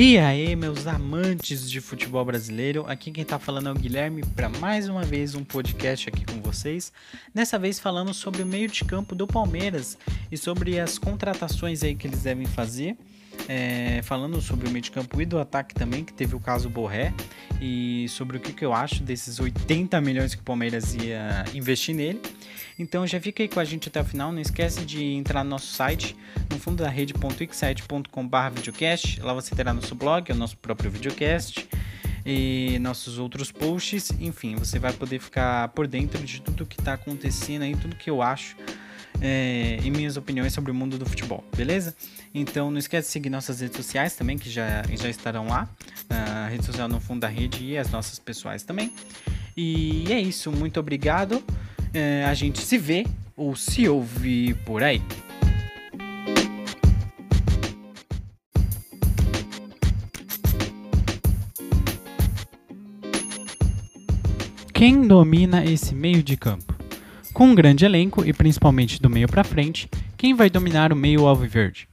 E aí, meus amantes de futebol brasileiro, aqui quem tá falando é o Guilherme para mais uma vez um podcast aqui com vocês. Dessa vez falando sobre o meio de campo do Palmeiras e sobre as contratações aí que eles devem fazer. É, falando sobre o meio de campo e do ataque também, que teve o caso Borré, e sobre o que, que eu acho desses 80 milhões que o Palmeiras ia investir nele. Então já fica aí com a gente até o final. Não esquece de entrar no nosso site, no fundo da rede.wixsite.com.br videocast. Lá você terá nosso blog, o nosso próprio videocast e nossos outros posts. Enfim, você vai poder ficar por dentro de tudo que está acontecendo aí, tudo que eu acho é, e minhas opiniões sobre o mundo do futebol, beleza? Então não esquece de seguir nossas redes sociais também, que já, já estarão lá. A rede social no fundo da rede e as nossas pessoais também. E é isso, muito obrigado é, a gente se vê ou se ouve por aí. Quem domina esse meio de campo? Com um grande elenco e principalmente do meio para frente, quem vai dominar o meio alviverde?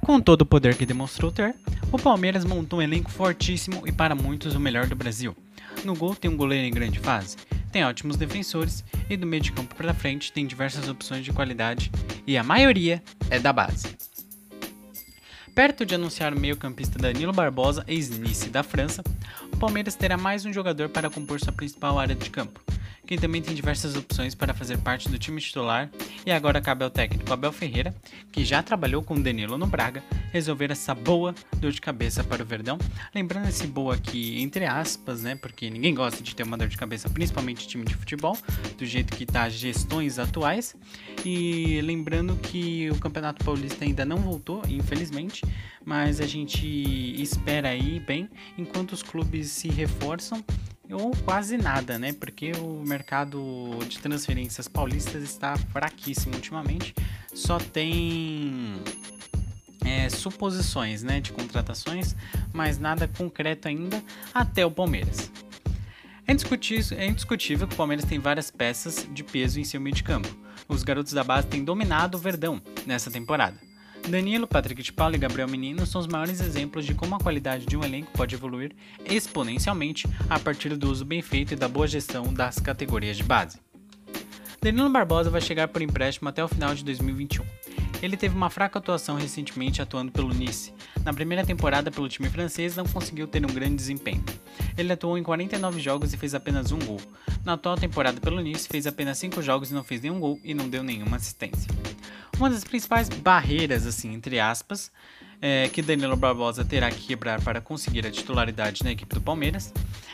Com todo o poder que demonstrou ter, o Palmeiras montou um elenco fortíssimo e para muitos o melhor do Brasil. No gol tem um goleiro em grande fase, tem ótimos defensores e do meio de campo para frente tem diversas opções de qualidade e a maioria é da base. Perto de anunciar o meio-campista Danilo Barbosa, ex-Nice da França, o Palmeiras terá mais um jogador para compor sua principal área de campo, quem também tem diversas opções para fazer parte do time titular e agora cabe ao técnico Abel Ferreira, que já trabalhou com Danilo no Braga, resolver essa boa dor de cabeça para o Verdão. Lembrando esse boa aqui entre aspas, né? Porque ninguém gosta de ter uma dor de cabeça, principalmente time de futebol, do jeito que tá as gestões atuais. E lembrando que o Campeonato Paulista ainda não voltou, infelizmente, mas a gente espera aí bem enquanto os clubes se reforçam ou quase nada, né? Porque o mercado de transferências paulistas está fraquíssimo ultimamente. Só tem é, suposições, né, de contratações, mas nada concreto ainda até o Palmeiras. É indiscutível, é indiscutível que o Palmeiras tem várias peças de peso em seu meio de campo. Os garotos da base têm dominado o Verdão nessa temporada. Danilo, Patrick de Paulo e Gabriel Menino são os maiores exemplos de como a qualidade de um elenco pode evoluir exponencialmente a partir do uso bem feito e da boa gestão das categorias de base. Danilo Barbosa vai chegar por empréstimo até o final de 2021. Ele teve uma fraca atuação recentemente atuando pelo Nice. Na primeira temporada pelo time francês não conseguiu ter um grande desempenho. Ele atuou em 49 jogos e fez apenas um gol. Na atual temporada pelo Nice fez apenas 5 jogos e não fez nenhum gol e não deu nenhuma assistência. Uma das principais barreiras, assim, entre aspas, é, que Danilo Barbosa terá que quebrar para conseguir a titularidade na equipe do Palmeiras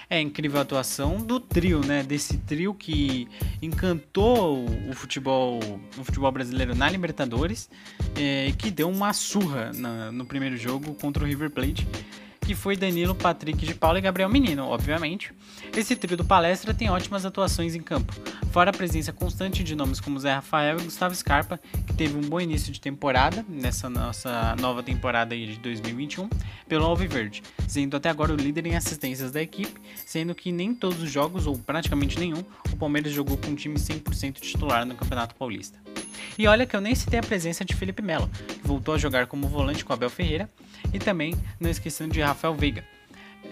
é a incrível atuação do trio, né? Desse trio que encantou o futebol, o futebol brasileiro na Libertadores, é, que deu uma surra na, no primeiro jogo contra o River Plate que foi Danilo, Patrick de Paula e Gabriel Menino, obviamente. Esse trio do palestra tem ótimas atuações em campo, fora a presença constante de nomes como Zé Rafael e Gustavo Scarpa, que teve um bom início de temporada, nessa nossa nova temporada de 2021, pelo Alviverde, sendo até agora o líder em assistências da equipe, sendo que nem todos os jogos, ou praticamente nenhum, o Palmeiras jogou com um time 100% titular no Campeonato Paulista. E olha que eu nem citei a presença de Felipe Melo, que voltou a jogar como volante com Abel Ferreira, e também não esquecendo de Rafael Veiga,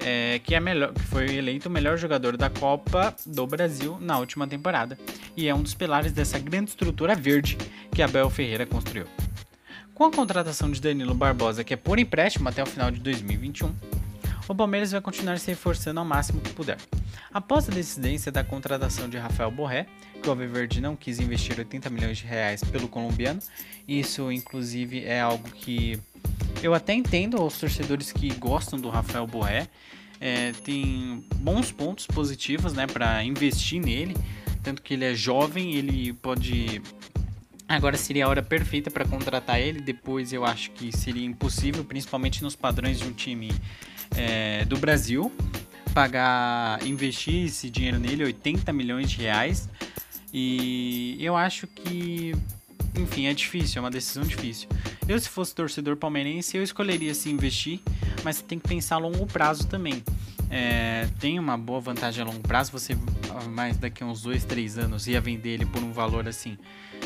é, que, é melhor, que foi eleito o melhor jogador da Copa do Brasil na última temporada, e é um dos pilares dessa grande estrutura verde que Abel Ferreira construiu. Com a contratação de Danilo Barbosa, que é por empréstimo até o final de 2021, o Palmeiras vai continuar se reforçando ao máximo que puder. Após a decidência da contratação de Rafael Borré, que o Alviverde não quis investir 80 milhões de reais pelo colombiano, isso inclusive é algo que eu até entendo os torcedores que gostam do Rafael Borré, é, tem bons pontos positivos né, para investir nele, tanto que ele é jovem, ele pode Agora seria a hora perfeita para contratar ele. Depois eu acho que seria impossível, principalmente nos padrões de um time é, do Brasil, pagar, investir esse dinheiro nele, 80 milhões de reais. E eu acho que, enfim, é difícil, é uma decisão difícil. Eu, se fosse torcedor palmeirense, eu escolheria se investir, mas você tem que pensar a longo prazo também. É, tem uma boa vantagem a longo prazo, você mais daqui a uns 2, 3 anos ia vender ele por um valor assim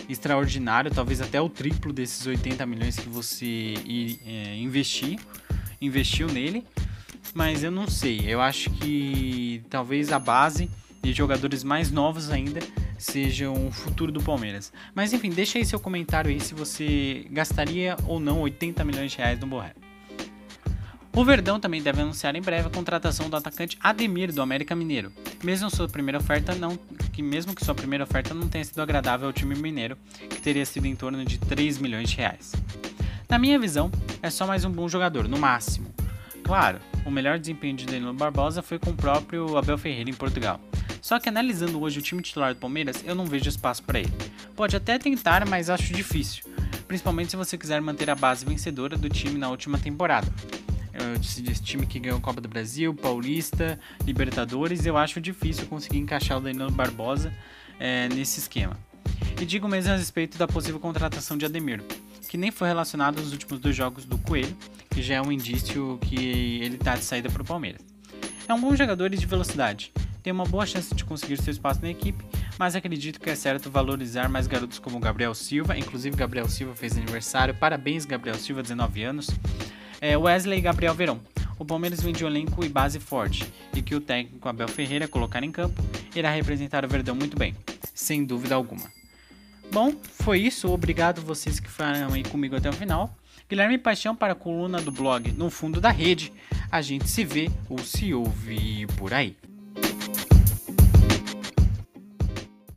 extraordinário, talvez até o triplo desses 80 milhões que você é, investir. investiu nele, mas eu não sei. Eu acho que talvez a base de jogadores mais novos ainda sejam o futuro do Palmeiras. Mas enfim, deixa aí seu comentário aí se você gastaria ou não 80 milhões de reais no Borré. O Verdão também deve anunciar em breve a contratação do atacante Ademir do América Mineiro, mesmo sua primeira oferta não, que mesmo que sua primeira oferta não tenha sido agradável ao time mineiro, que teria sido em torno de 3 milhões de reais. Na minha visão, é só mais um bom jogador, no máximo. Claro, o melhor desempenho de Danilo Barbosa foi com o próprio Abel Ferreira em Portugal. Só que analisando hoje o time titular do Palmeiras, eu não vejo espaço para ele. Pode até tentar, mas acho difícil, principalmente se você quiser manter a base vencedora do time na última temporada esse time que ganhou Copa do Brasil, Paulista, Libertadores, eu acho difícil conseguir encaixar o Danilo Barbosa é, nesse esquema. E digo mesmo a respeito da possível contratação de Ademir, que nem foi relacionado nos últimos dois jogos do Coelho, que já é um indício que ele está de saída para o Palmeiras. É um bom jogador e de velocidade, tem uma boa chance de conseguir seu espaço na equipe, mas acredito que é certo valorizar mais garotos como Gabriel Silva, inclusive Gabriel Silva fez aniversário, parabéns Gabriel Silva, 19 anos é Wesley e Gabriel Verão. O Palmeiras vende um elenco e base forte, e que o técnico Abel Ferreira colocar em campo irá representar o Verdão muito bem, sem dúvida alguma. Bom, foi isso. Obrigado vocês que ficaram aí comigo até o final. Guilherme Paixão para a coluna do blog No Fundo da Rede. A gente se vê ou se ouve por aí.